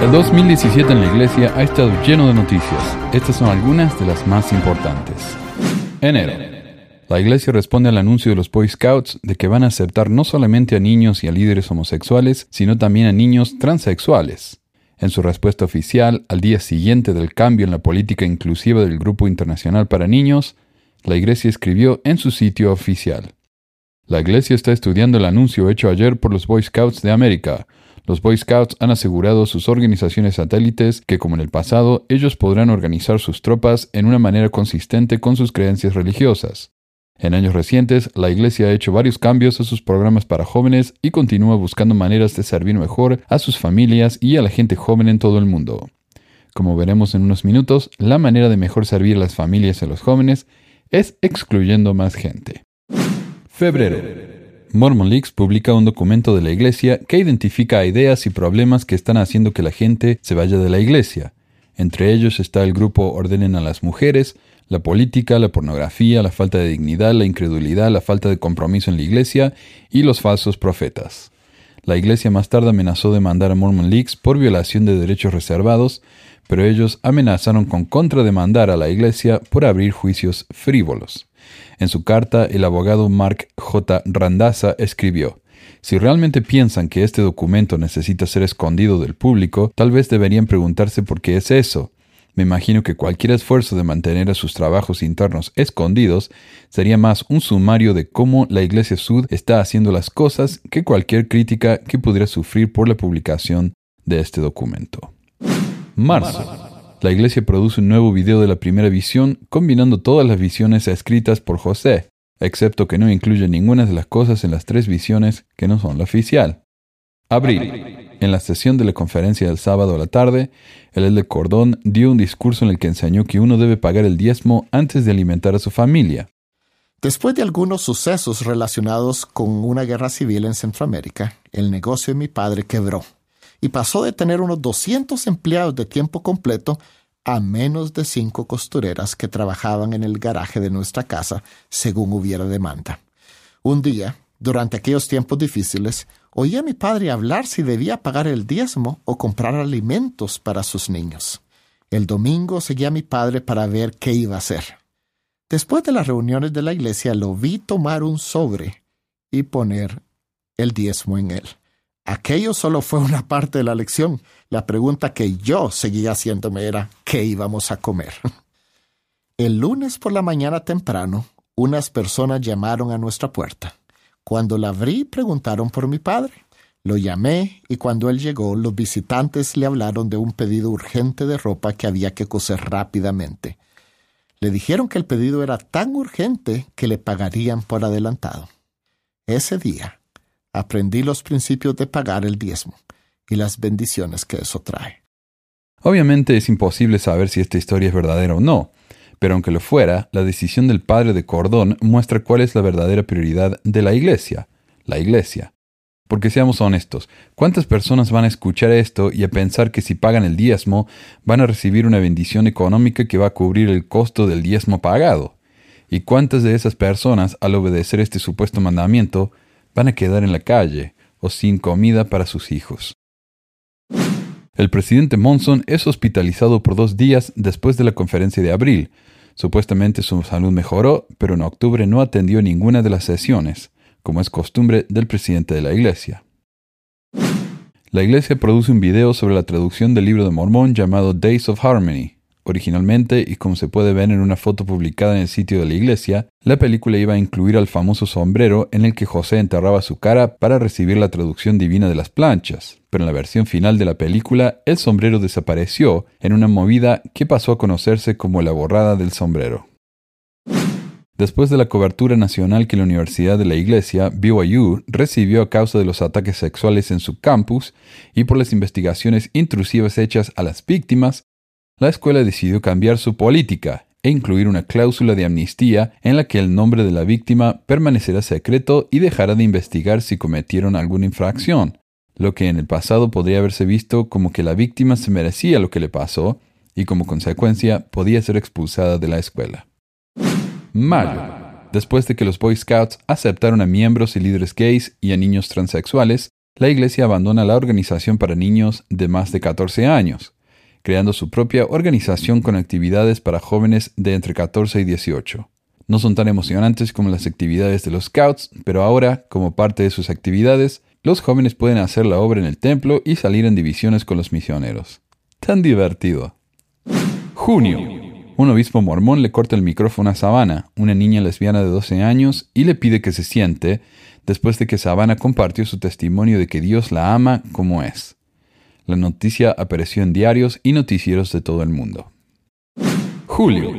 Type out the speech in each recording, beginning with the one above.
El 2017 en la iglesia ha estado lleno de noticias. Estas son algunas de las más importantes. Enero. La iglesia responde al anuncio de los Boy Scouts de que van a aceptar no solamente a niños y a líderes homosexuales, sino también a niños transexuales. En su respuesta oficial, al día siguiente del cambio en la política inclusiva del Grupo Internacional para Niños, la iglesia escribió en su sitio oficial. La iglesia está estudiando el anuncio hecho ayer por los Boy Scouts de América, los Boy Scouts han asegurado a sus organizaciones satélites que, como en el pasado, ellos podrán organizar sus tropas en una manera consistente con sus creencias religiosas. En años recientes, la Iglesia ha hecho varios cambios a sus programas para jóvenes y continúa buscando maneras de servir mejor a sus familias y a la gente joven en todo el mundo. Como veremos en unos minutos, la manera de mejor servir a las familias y a los jóvenes es excluyendo más gente. Febrero. Mormon Leaks publica un documento de la Iglesia que identifica ideas y problemas que están haciendo que la gente se vaya de la Iglesia. Entre ellos está el grupo Ordenen a las Mujeres, la política, la pornografía, la falta de dignidad, la incredulidad, la falta de compromiso en la Iglesia y los falsos profetas. La Iglesia más tarde amenazó de mandar a Mormon Leaks por violación de derechos reservados, pero ellos amenazaron con contrademandar a la Iglesia por abrir juicios frívolos. En su carta, el abogado Mark J. Randazza escribió, si realmente piensan que este documento necesita ser escondido del público, tal vez deberían preguntarse por qué es eso. Me imagino que cualquier esfuerzo de mantener a sus trabajos internos escondidos sería más un sumario de cómo la Iglesia Sud está haciendo las cosas que cualquier crítica que pudiera sufrir por la publicación de este documento. Marzo. La iglesia produce un nuevo video de la primera visión combinando todas las visiones escritas por José, excepto que no incluye ninguna de las cosas en las tres visiones que no son la oficial. Abril. En la sesión de la conferencia del sábado a la tarde, el de Cordón dio un discurso en el que enseñó que uno debe pagar el diezmo antes de alimentar a su familia. Después de algunos sucesos relacionados con una guerra civil en Centroamérica, el negocio de mi padre quebró y pasó de tener unos 200 empleados de tiempo completo a menos de cinco costureras que trabajaban en el garaje de nuestra casa según hubiera demanda. Un día, durante aquellos tiempos difíciles, oí a mi padre hablar si debía pagar el diezmo o comprar alimentos para sus niños. El domingo seguí a mi padre para ver qué iba a hacer. Después de las reuniones de la iglesia lo vi tomar un sobre y poner el diezmo en él. Aquello solo fue una parte de la lección. La pregunta que yo seguía haciéndome era ¿qué íbamos a comer? El lunes por la mañana temprano, unas personas llamaron a nuestra puerta. Cuando la abrí, preguntaron por mi padre. Lo llamé y cuando él llegó, los visitantes le hablaron de un pedido urgente de ropa que había que coser rápidamente. Le dijeron que el pedido era tan urgente que le pagarían por adelantado. Ese día, aprendí los principios de pagar el diezmo y las bendiciones que eso trae. Obviamente es imposible saber si esta historia es verdadera o no, pero aunque lo fuera, la decisión del padre de Cordón muestra cuál es la verdadera prioridad de la iglesia, la iglesia. Porque seamos honestos, ¿cuántas personas van a escuchar esto y a pensar que si pagan el diezmo van a recibir una bendición económica que va a cubrir el costo del diezmo pagado? ¿Y cuántas de esas personas, al obedecer este supuesto mandamiento, van a quedar en la calle o sin comida para sus hijos. El presidente Monson es hospitalizado por dos días después de la conferencia de abril. Supuestamente su salud mejoró, pero en octubre no atendió ninguna de las sesiones, como es costumbre del presidente de la iglesia. La iglesia produce un video sobre la traducción del libro de Mormón llamado Days of Harmony, Originalmente, y como se puede ver en una foto publicada en el sitio de la iglesia, la película iba a incluir al famoso sombrero en el que José enterraba su cara para recibir la traducción divina de las planchas. Pero en la versión final de la película, el sombrero desapareció en una movida que pasó a conocerse como la borrada del sombrero. Después de la cobertura nacional que la Universidad de la Iglesia, BYU, recibió a causa de los ataques sexuales en su campus y por las investigaciones intrusivas hechas a las víctimas, la escuela decidió cambiar su política e incluir una cláusula de amnistía en la que el nombre de la víctima permanecerá secreto y dejará de investigar si cometieron alguna infracción, lo que en el pasado podría haberse visto como que la víctima se merecía lo que le pasó y como consecuencia podía ser expulsada de la escuela. Mayo. Después de que los Boy Scouts aceptaron a miembros y líderes gays y a niños transexuales, la Iglesia abandona la organización para niños de más de 14 años, creando su propia organización con actividades para jóvenes de entre 14 y 18. No son tan emocionantes como las actividades de los Scouts, pero ahora, como parte de sus actividades, los jóvenes pueden hacer la obra en el templo y salir en divisiones con los misioneros. Tan divertido. Junio. Un obispo mormón le corta el micrófono a Savannah, una niña lesbiana de 12 años, y le pide que se siente, después de que Savannah compartió su testimonio de que Dios la ama como es. La noticia apareció en diarios y noticieros de todo el mundo. Julio.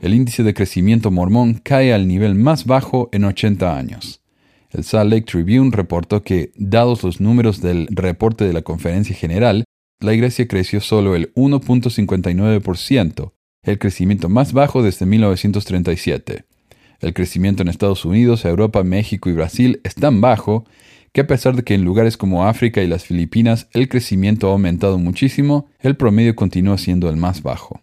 El índice de crecimiento mormón cae al nivel más bajo en 80 años. El Salt Lake Tribune reportó que, dados los números del reporte de la Conferencia General, la iglesia creció solo el 1.59%, el crecimiento más bajo desde 1937. El crecimiento en Estados Unidos, Europa, México y Brasil es tan bajo que a pesar de que en lugares como África y las Filipinas el crecimiento ha aumentado muchísimo, el promedio continúa siendo el más bajo.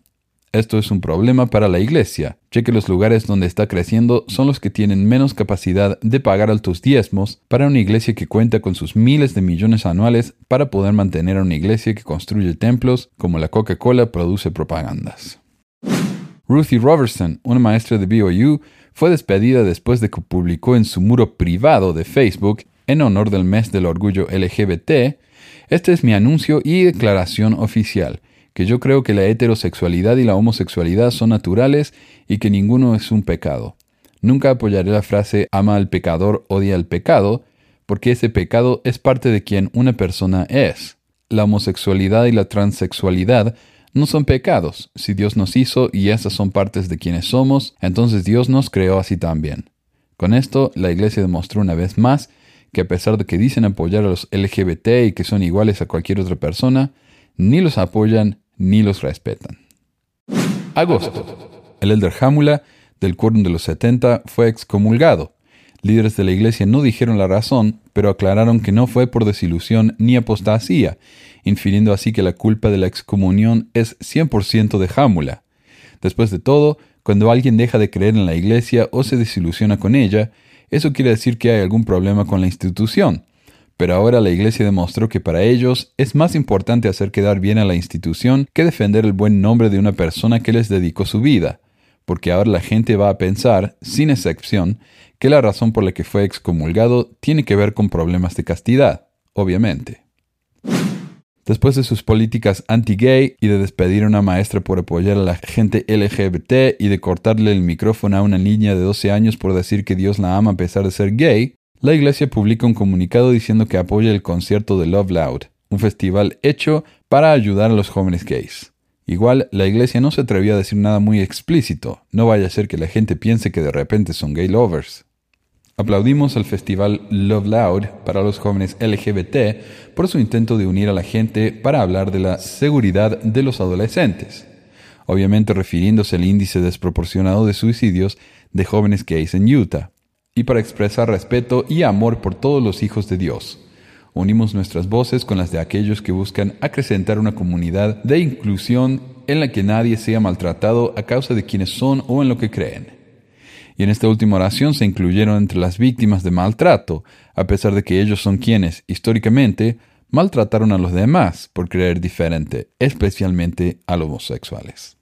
Esto es un problema para la iglesia, ya que los lugares donde está creciendo son los que tienen menos capacidad de pagar altos diezmos para una iglesia que cuenta con sus miles de millones anuales para poder mantener a una iglesia que construye templos como la Coca-Cola produce propagandas. Ruthie Robertson, una maestra de BYU, fue despedida después de que publicó en su muro privado de Facebook, en honor del mes del orgullo LGBT, este es mi anuncio y declaración oficial que yo creo que la heterosexualidad y la homosexualidad son naturales y que ninguno es un pecado. Nunca apoyaré la frase ama al pecador, odia al pecado, porque ese pecado es parte de quien una persona es. La homosexualidad y la transexualidad no son pecados. Si Dios nos hizo y esas son partes de quienes somos, entonces Dios nos creó así también. Con esto, la Iglesia demostró una vez más que a pesar de que dicen apoyar a los LGBT y que son iguales a cualquier otra persona, ni los apoyan ni los respetan. Agosto. El elder Hamula del quórum de los 70 fue excomulgado. Líderes de la iglesia no dijeron la razón, pero aclararon que no fue por desilusión ni apostasía, infiriendo así que la culpa de la excomunión es 100% de Hamula. Después de todo, cuando alguien deja de creer en la iglesia o se desilusiona con ella, eso quiere decir que hay algún problema con la institución, pero ahora la Iglesia demostró que para ellos es más importante hacer quedar bien a la institución que defender el buen nombre de una persona que les dedicó su vida, porque ahora la gente va a pensar, sin excepción, que la razón por la que fue excomulgado tiene que ver con problemas de castidad, obviamente. Después de sus políticas anti-gay y de despedir a una maestra por apoyar a la gente LGBT y de cortarle el micrófono a una niña de 12 años por decir que Dios la ama a pesar de ser gay, la iglesia publica un comunicado diciendo que apoya el concierto de Love Loud, un festival hecho para ayudar a los jóvenes gays. Igual, la iglesia no se atrevió a decir nada muy explícito, no vaya a ser que la gente piense que de repente son gay lovers. Aplaudimos al festival Love Loud para los jóvenes LGBT por su intento de unir a la gente para hablar de la seguridad de los adolescentes, obviamente refiriéndose al índice desproporcionado de suicidios de jóvenes gays en Utah y para expresar respeto y amor por todos los hijos de Dios. Unimos nuestras voces con las de aquellos que buscan acrecentar una comunidad de inclusión en la que nadie sea maltratado a causa de quienes son o en lo que creen. Y en esta última oración se incluyeron entre las víctimas de maltrato, a pesar de que ellos son quienes, históricamente, maltrataron a los demás por creer diferente, especialmente a los homosexuales.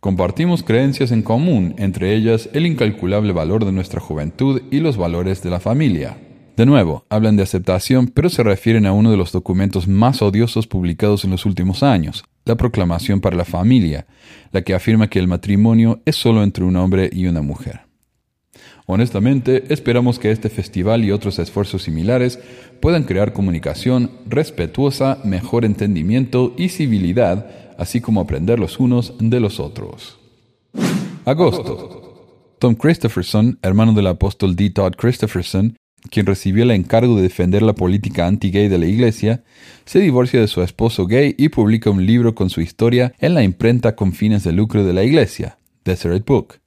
Compartimos creencias en común, entre ellas el incalculable valor de nuestra juventud y los valores de la familia. De nuevo, hablan de aceptación, pero se refieren a uno de los documentos más odiosos publicados en los últimos años, la Proclamación para la Familia, la que afirma que el matrimonio es solo entre un hombre y una mujer. Honestamente, esperamos que este festival y otros esfuerzos similares puedan crear comunicación respetuosa, mejor entendimiento y civilidad así como aprender los unos de los otros. Agosto. Tom Christopherson, hermano del apóstol D. Todd Christopherson, quien recibió el encargo de defender la política anti-gay de la iglesia, se divorcia de su esposo gay y publica un libro con su historia en la imprenta con fines de lucro de la iglesia, Deseret Book.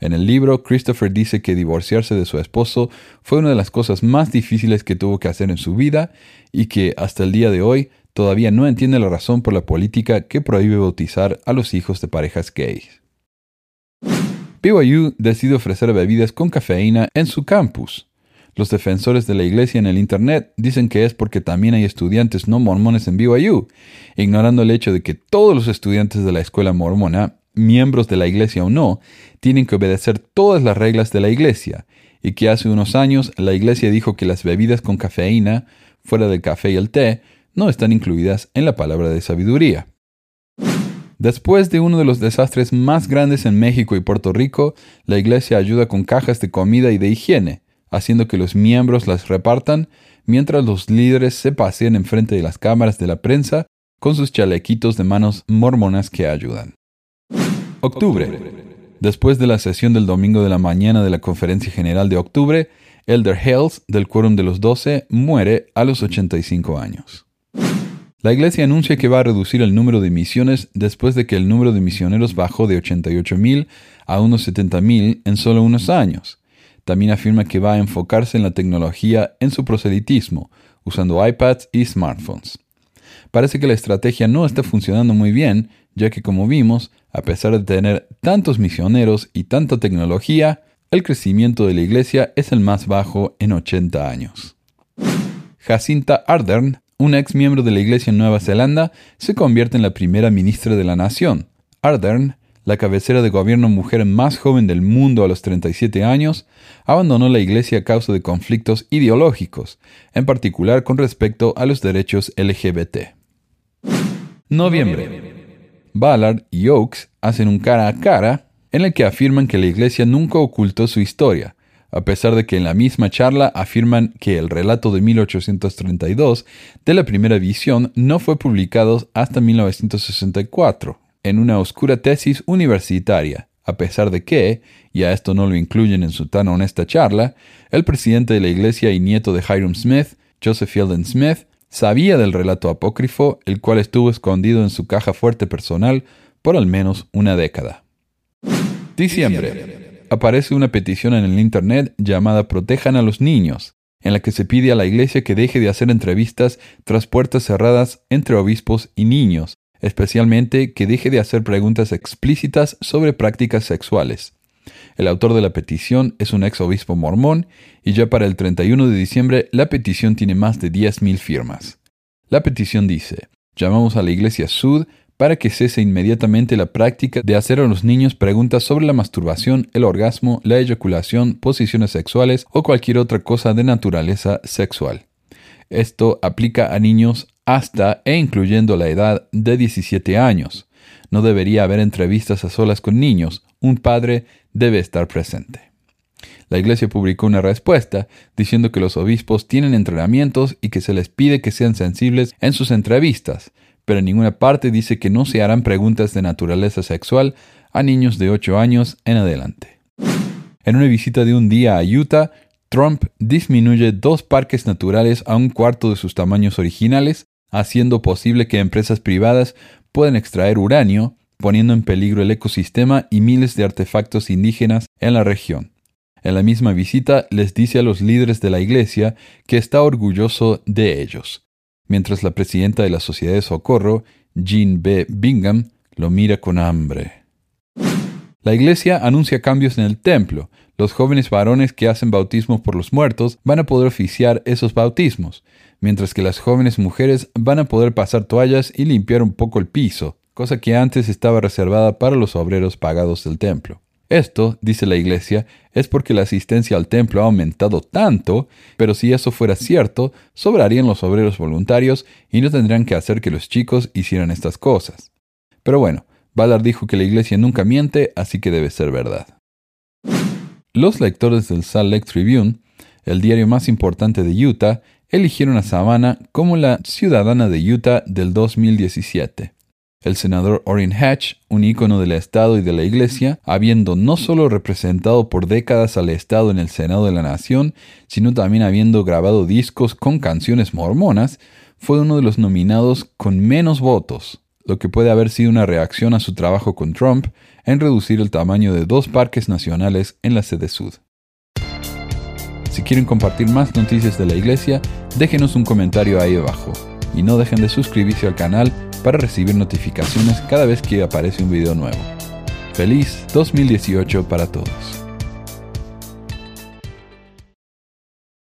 En el libro, Christopher dice que divorciarse de su esposo fue una de las cosas más difíciles que tuvo que hacer en su vida y que, hasta el día de hoy, todavía no entiende la razón por la política que prohíbe bautizar a los hijos de parejas gays. BYU decide ofrecer bebidas con cafeína en su campus. Los defensores de la iglesia en el Internet dicen que es porque también hay estudiantes no mormones en BYU, ignorando el hecho de que todos los estudiantes de la escuela mormona, miembros de la iglesia o no, tienen que obedecer todas las reglas de la iglesia, y que hace unos años la iglesia dijo que las bebidas con cafeína, fuera del café y el té, no están incluidas en la palabra de sabiduría. Después de uno de los desastres más grandes en México y Puerto Rico, la iglesia ayuda con cajas de comida y de higiene, haciendo que los miembros las repartan mientras los líderes se pasean enfrente de las cámaras de la prensa con sus chalequitos de manos mormonas que ayudan. Octubre. Después de la sesión del domingo de la mañana de la Conferencia General de Octubre, Elder Hales, del Quórum de los Doce, muere a los 85 años. La Iglesia anuncia que va a reducir el número de misiones después de que el número de misioneros bajó de 88.000 a unos 70.000 en solo unos años. También afirma que va a enfocarse en la tecnología en su proselitismo, usando iPads y smartphones. Parece que la estrategia no está funcionando muy bien, ya que como vimos, a pesar de tener tantos misioneros y tanta tecnología, el crecimiento de la iglesia es el más bajo en 80 años. Jacinta Ardern, un ex miembro de la iglesia en Nueva Zelanda, se convierte en la primera ministra de la nación. Ardern, la cabecera de gobierno mujer más joven del mundo a los 37 años, abandonó la iglesia a causa de conflictos ideológicos, en particular con respecto a los derechos LGBT. Noviembre. Ballard y Oakes hacen un cara a cara en el que afirman que la Iglesia nunca ocultó su historia, a pesar de que en la misma charla afirman que el relato de 1832 de la primera visión no fue publicado hasta 1964, en una oscura tesis universitaria, a pesar de que, y a esto no lo incluyen en su tan honesta charla, el presidente de la Iglesia y nieto de Hiram Smith, Joseph Fielding Smith, Sabía del relato apócrifo, el cual estuvo escondido en su caja fuerte personal por al menos una década. Diciembre. Aparece una petición en el Internet llamada Protejan a los niños, en la que se pide a la Iglesia que deje de hacer entrevistas tras puertas cerradas entre obispos y niños, especialmente que deje de hacer preguntas explícitas sobre prácticas sexuales. El autor de la petición es un ex obispo mormón y ya para el 31 de diciembre la petición tiene más de 10.000 firmas. La petición dice, llamamos a la Iglesia Sud para que cese inmediatamente la práctica de hacer a los niños preguntas sobre la masturbación, el orgasmo, la eyaculación, posiciones sexuales o cualquier otra cosa de naturaleza sexual. Esto aplica a niños hasta e incluyendo la edad de 17 años. No debería haber entrevistas a solas con niños. Un padre debe estar presente. La Iglesia publicó una respuesta diciendo que los obispos tienen entrenamientos y que se les pide que sean sensibles en sus entrevistas, pero en ninguna parte dice que no se harán preguntas de naturaleza sexual a niños de 8 años en adelante. En una visita de un día a Utah, Trump disminuye dos parques naturales a un cuarto de sus tamaños originales, haciendo posible que empresas privadas puedan extraer uranio, poniendo en peligro el ecosistema y miles de artefactos indígenas en la región. En la misma visita les dice a los líderes de la iglesia que está orgulloso de ellos, mientras la presidenta de la Sociedad de Socorro, Jean B. Bingham, lo mira con hambre. La iglesia anuncia cambios en el templo. Los jóvenes varones que hacen bautismos por los muertos van a poder oficiar esos bautismos, mientras que las jóvenes mujeres van a poder pasar toallas y limpiar un poco el piso cosa que antes estaba reservada para los obreros pagados del templo. Esto, dice la Iglesia, es porque la asistencia al templo ha aumentado tanto, pero si eso fuera cierto, sobrarían los obreros voluntarios y no tendrían que hacer que los chicos hicieran estas cosas. Pero bueno, Ballard dijo que la Iglesia nunca miente, así que debe ser verdad. Los lectores del Salt Lake Tribune, el diario más importante de Utah, eligieron a Savannah como la ciudadana de Utah del 2017 el senador Orrin Hatch, un ícono del Estado y de la Iglesia, habiendo no solo representado por décadas al Estado en el Senado de la Nación, sino también habiendo grabado discos con canciones mormonas, fue uno de los nominados con menos votos, lo que puede haber sido una reacción a su trabajo con Trump en reducir el tamaño de dos parques nacionales en la sede sud. Si quieren compartir más noticias de la Iglesia, déjenos un comentario ahí abajo y no dejen de suscribirse al canal para recibir notificaciones cada vez que aparece un video nuevo. Feliz 2018 para todos.